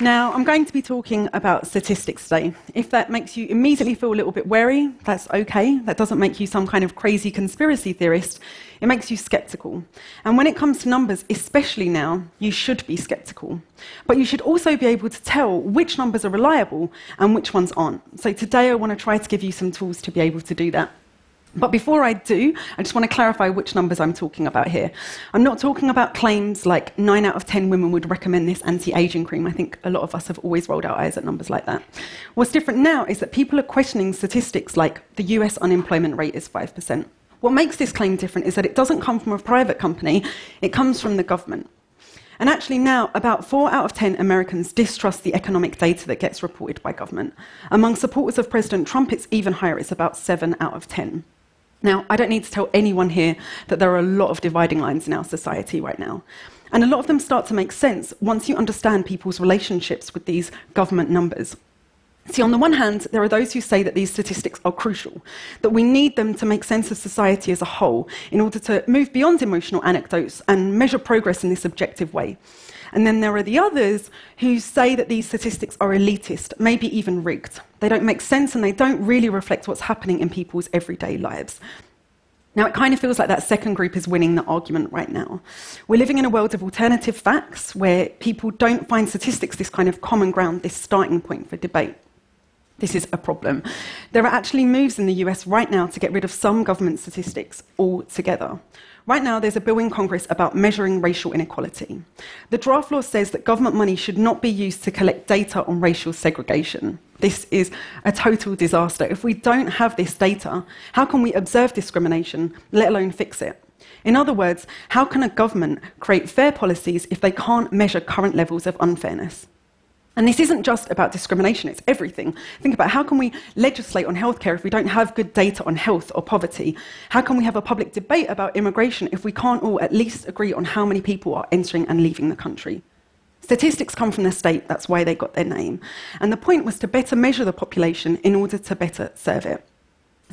Now, I'm going to be talking about statistics today. If that makes you immediately feel a little bit wary, that's okay. That doesn't make you some kind of crazy conspiracy theorist. It makes you skeptical. And when it comes to numbers, especially now, you should be skeptical. But you should also be able to tell which numbers are reliable and which ones aren't. So today I want to try to give you some tools to be able to do that. But before I do, I just want to clarify which numbers I'm talking about here. I'm not talking about claims like 9 out of 10 women would recommend this anti aging cream. I think a lot of us have always rolled our eyes at numbers like that. What's different now is that people are questioning statistics like the US unemployment rate is 5%. What makes this claim different is that it doesn't come from a private company, it comes from the government. And actually, now about four out of 10 Americans distrust the economic data that gets reported by government. Among supporters of President Trump, it's even higher, it's about seven out of 10. Now, I don't need to tell anyone here that there are a lot of dividing lines in our society right now. And a lot of them start to make sense once you understand people's relationships with these government numbers. See, on the one hand, there are those who say that these statistics are crucial, that we need them to make sense of society as a whole in order to move beyond emotional anecdotes and measure progress in this objective way. And then there are the others who say that these statistics are elitist, maybe even rigged. They don't make sense and they don't really reflect what's happening in people's everyday lives. Now, it kind of feels like that second group is winning the argument right now. We're living in a world of alternative facts where people don't find statistics this kind of common ground, this starting point for debate. This is a problem. There are actually moves in the US right now to get rid of some government statistics altogether. Right now, there's a bill in Congress about measuring racial inequality. The draft law says that government money should not be used to collect data on racial segregation. This is a total disaster. If we don't have this data, how can we observe discrimination, let alone fix it? In other words, how can a government create fair policies if they can't measure current levels of unfairness? And this isn't just about discrimination, it's everything. Think about how can we legislate on healthcare if we don't have good data on health or poverty? How can we have a public debate about immigration if we can't all at least agree on how many people are entering and leaving the country? Statistics come from the state, that's why they got their name. And the point was to better measure the population in order to better serve it.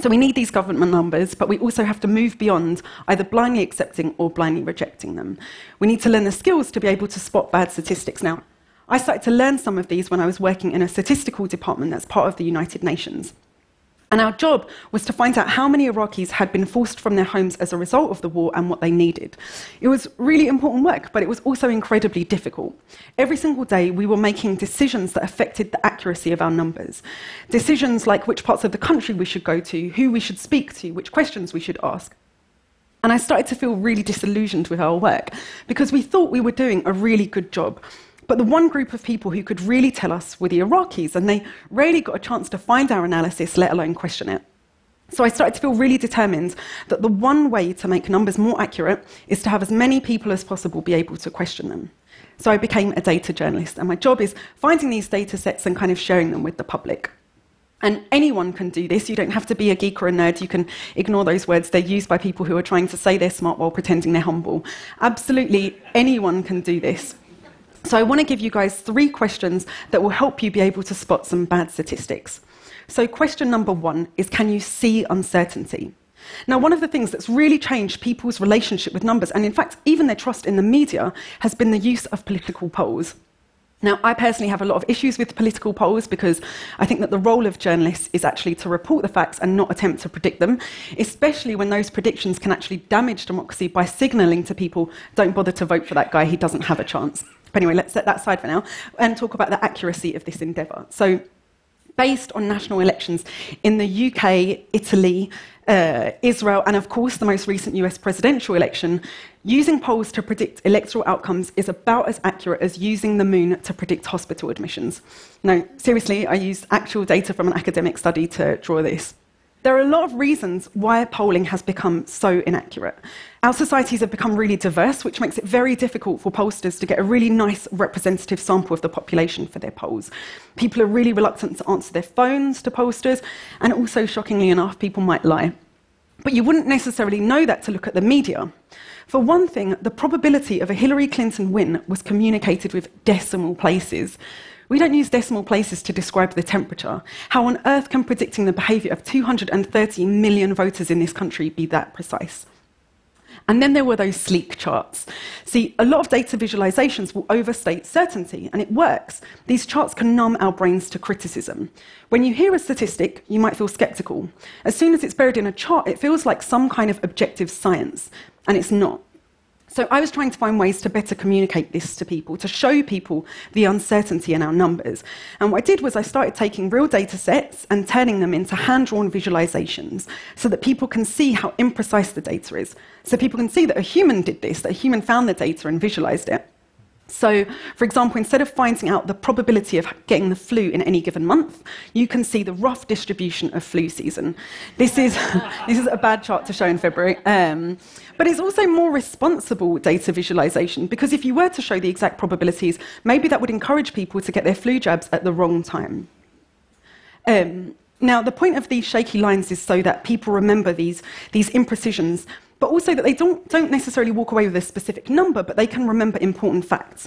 So we need these government numbers, but we also have to move beyond either blindly accepting or blindly rejecting them. We need to learn the skills to be able to spot bad statistics. Now, I started to learn some of these when I was working in a statistical department that's part of the United Nations. And our job was to find out how many Iraqis had been forced from their homes as a result of the war and what they needed. It was really important work, but it was also incredibly difficult. Every single day, we were making decisions that affected the accuracy of our numbers. Decisions like which parts of the country we should go to, who we should speak to, which questions we should ask. And I started to feel really disillusioned with our work because we thought we were doing a really good job. But the one group of people who could really tell us were the Iraqis, and they rarely got a chance to find our analysis, let alone question it. So I started to feel really determined that the one way to make numbers more accurate is to have as many people as possible be able to question them. So I became a data journalist, and my job is finding these data sets and kind of sharing them with the public. And anyone can do this. You don't have to be a geek or a nerd. You can ignore those words. They're used by people who are trying to say they're smart while pretending they're humble. Absolutely anyone can do this. So I want to give you guys three questions that will help you be able to spot some bad statistics. So, question number one is Can you see uncertainty? Now, one of the things that's really changed people's relationship with numbers, and in fact, even their trust in the media, has been the use of political polls. Now, I personally have a lot of issues with political polls because I think that the role of journalists is actually to report the facts and not attempt to predict them, especially when those predictions can actually damage democracy by signalling to people, don't bother to vote for that guy, he doesn't have a chance. But anyway, let's set that aside for now and talk about the accuracy of this endeavour. So, based on national elections in the UK, Italy, uh, Israel, and of course the most recent US presidential election, using polls to predict electoral outcomes is about as accurate as using the moon to predict hospital admissions. No, seriously, I used actual data from an academic study to draw this. There are a lot of reasons why polling has become so inaccurate. Our societies have become really diverse, which makes it very difficult for pollsters to get a really nice representative sample of the population for their polls. People are really reluctant to answer their phones to pollsters, and also, shockingly enough, people might lie. But you wouldn't necessarily know that to look at the media. For one thing, the probability of a Hillary Clinton win was communicated with decimal places. We don't use decimal places to describe the temperature. How on earth can predicting the behaviour of 230 million voters in this country be that precise? And then there were those sleek charts. See, a lot of data visualizations will overstate certainty, and it works. These charts can numb our brains to criticism. When you hear a statistic, you might feel skeptical. As soon as it's buried in a chart, it feels like some kind of objective science, and it's not. So I was trying to find ways to better communicate this to people, to show people the uncertainty in our numbers. And what I did was I started taking real data sets and turning them into hand drawn visualizations so that people can see how imprecise the data is. So people can see that a human did this, that a human found the data and visualized it. So, for example, instead of finding out the probability of getting the flu in any given month, you can see the rough distribution of flu season. This is, this is a bad chart to show in February. Um, but it's also more responsible data visualization because if you were to show the exact probabilities, maybe that would encourage people to get their flu jabs at the wrong time. Um, now, the point of these shaky lines is so that people remember these, these imprecisions but also that they don't, don't necessarily walk away with a specific number, but they can remember important facts.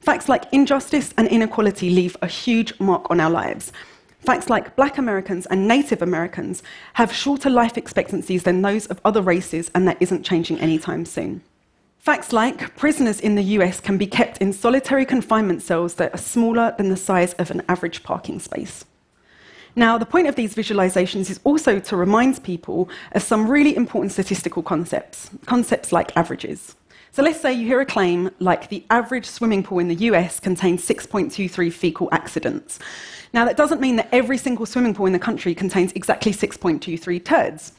Facts like injustice and inequality leave a huge mark on our lives. Facts like black Americans and Native Americans have shorter life expectancies than those of other races, and that isn't changing anytime soon. Facts like prisoners in the US can be kept in solitary confinement cells that are smaller than the size of an average parking space. Now, the point of these visualizations is also to remind people of some really important statistical concepts, concepts like averages. So let's say you hear a claim like the average swimming pool in the US contains 6.23 fecal accidents. Now, that doesn't mean that every single swimming pool in the country contains exactly 6.23 turds.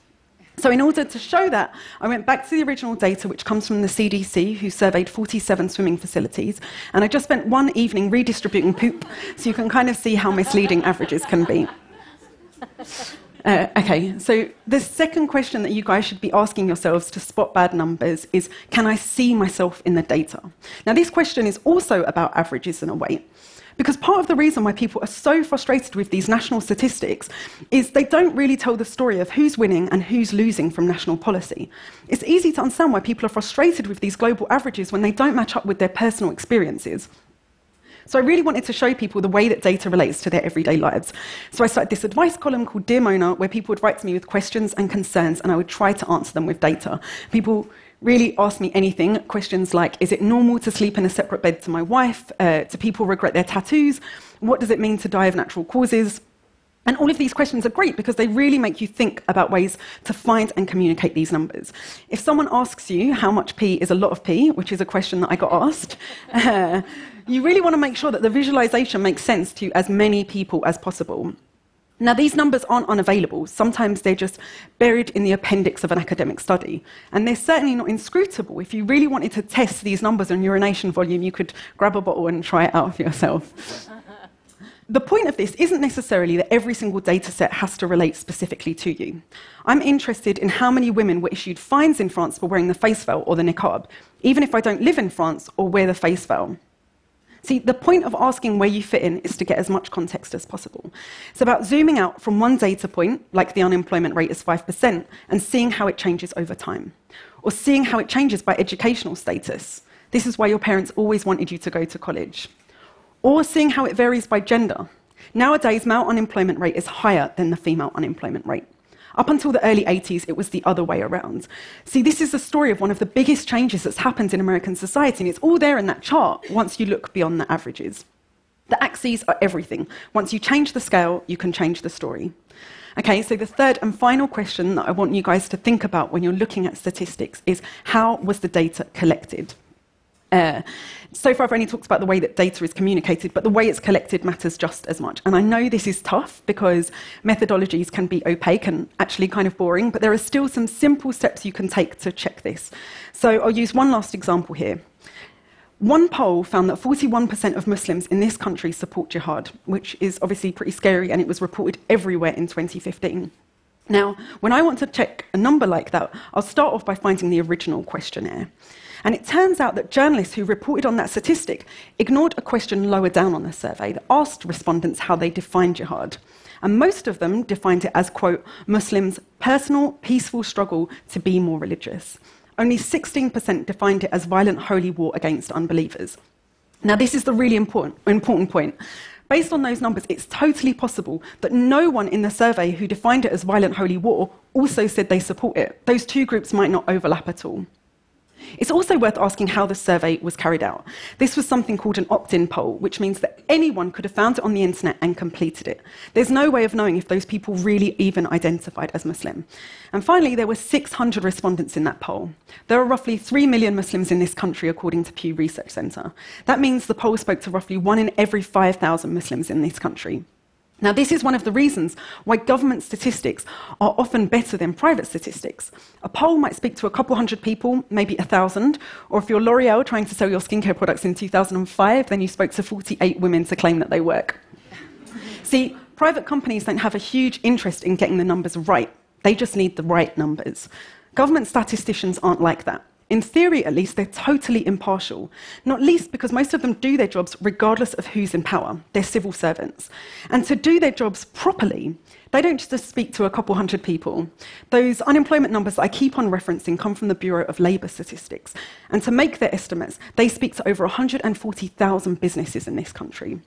So, in order to show that, I went back to the original data, which comes from the CDC, who surveyed 47 swimming facilities, and I just spent one evening redistributing poop so you can kind of see how misleading averages can be. Uh, okay, so the second question that you guys should be asking yourselves to spot bad numbers is Can I see myself in the data? Now, this question is also about averages in a way. Because part of the reason why people are so frustrated with these national statistics is they don't really tell the story of who's winning and who's losing from national policy. It's easy to understand why people are frustrated with these global averages when they don't match up with their personal experiences. So I really wanted to show people the way that data relates to their everyday lives. So I started this advice column called Dear Mona, where people would write to me with questions and concerns, and I would try to answer them with data. People really ask me anything. Questions like Is it normal to sleep in a separate bed to my wife? Uh, do people regret their tattoos? What does it mean to die of natural causes? And all of these questions are great because they really make you think about ways to find and communicate these numbers. If someone asks you how much pee is a lot of pee, which is a question that I got asked, uh, you really want to make sure that the visualization makes sense to as many people as possible. Now, these numbers aren't unavailable. Sometimes they're just buried in the appendix of an academic study. And they're certainly not inscrutable. If you really wanted to test these numbers on urination volume, you could grab a bottle and try it out for yourself. the point of this isn't necessarily that every single data set has to relate specifically to you. I'm interested in how many women were issued fines in France for wearing the face veil or the niqab, even if I don't live in France or wear the face veil. See, the point of asking where you fit in is to get as much context as possible. It's about zooming out from one data point, like the unemployment rate is 5%, and seeing how it changes over time, or seeing how it changes by educational status. This is why your parents always wanted you to go to college or seeing how it varies by gender. Nowadays, male unemployment rate is higher than the female unemployment rate. Up until the early 80s, it was the other way around. See, this is the story of one of the biggest changes that's happened in American society, and it's all there in that chart once you look beyond the averages. The axes are everything. Once you change the scale, you can change the story. Okay, so the third and final question that I want you guys to think about when you're looking at statistics is how was the data collected? Uh, so far, I've only talked about the way that data is communicated, but the way it's collected matters just as much. And I know this is tough because methodologies can be opaque and actually kind of boring, but there are still some simple steps you can take to check this. So I'll use one last example here. One poll found that 41% of Muslims in this country support jihad, which is obviously pretty scary, and it was reported everywhere in 2015. Now, when I want to check a number like that, I'll start off by finding the original questionnaire. And it turns out that journalists who reported on that statistic ignored a question lower down on the survey that asked respondents how they defined jihad. And most of them defined it as, quote, Muslims' personal, peaceful struggle to be more religious. Only 16% defined it as violent holy war against unbelievers. Now, this is the really important, important point. Based on those numbers, it's totally possible that no one in the survey who defined it as violent holy war also said they support it. Those two groups might not overlap at all. It's also worth asking how the survey was carried out. This was something called an opt in poll, which means that anyone could have found it on the internet and completed it. There's no way of knowing if those people really even identified as Muslim. And finally, there were 600 respondents in that poll. There are roughly 3 million Muslims in this country, according to Pew Research Centre. That means the poll spoke to roughly one in every 5,000 Muslims in this country. Now, this is one of the reasons why government statistics are often better than private statistics. A poll might speak to a couple hundred people, maybe a thousand, or if you're L'Oreal trying to sell your skincare products in 2005, then you spoke to 48 women to claim that they work. See, private companies don't have a huge interest in getting the numbers right, they just need the right numbers. Government statisticians aren't like that. In theory, at least, they're totally impartial, not least because most of them do their jobs regardless of who's in power. They're civil servants. And to do their jobs properly, they don't just speak to a couple hundred people. Those unemployment numbers I keep on referencing come from the Bureau of Labour Statistics. And to make their estimates, they speak to over 140,000 businesses in this country.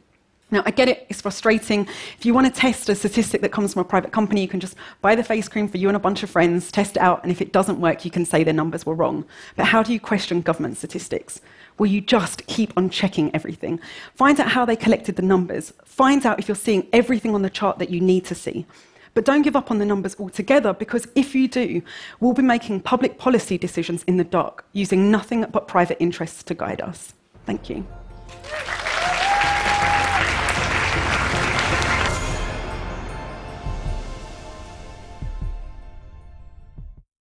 Now, I get it, it's frustrating. If you want to test a statistic that comes from a private company, you can just buy the face cream for you and a bunch of friends, test it out, and if it doesn't work, you can say their numbers were wrong. But how do you question government statistics? Well, you just keep on checking everything. Find out how they collected the numbers. Find out if you're seeing everything on the chart that you need to see. But don't give up on the numbers altogether, because if you do, we'll be making public policy decisions in the dark, using nothing but private interests to guide us. Thank you.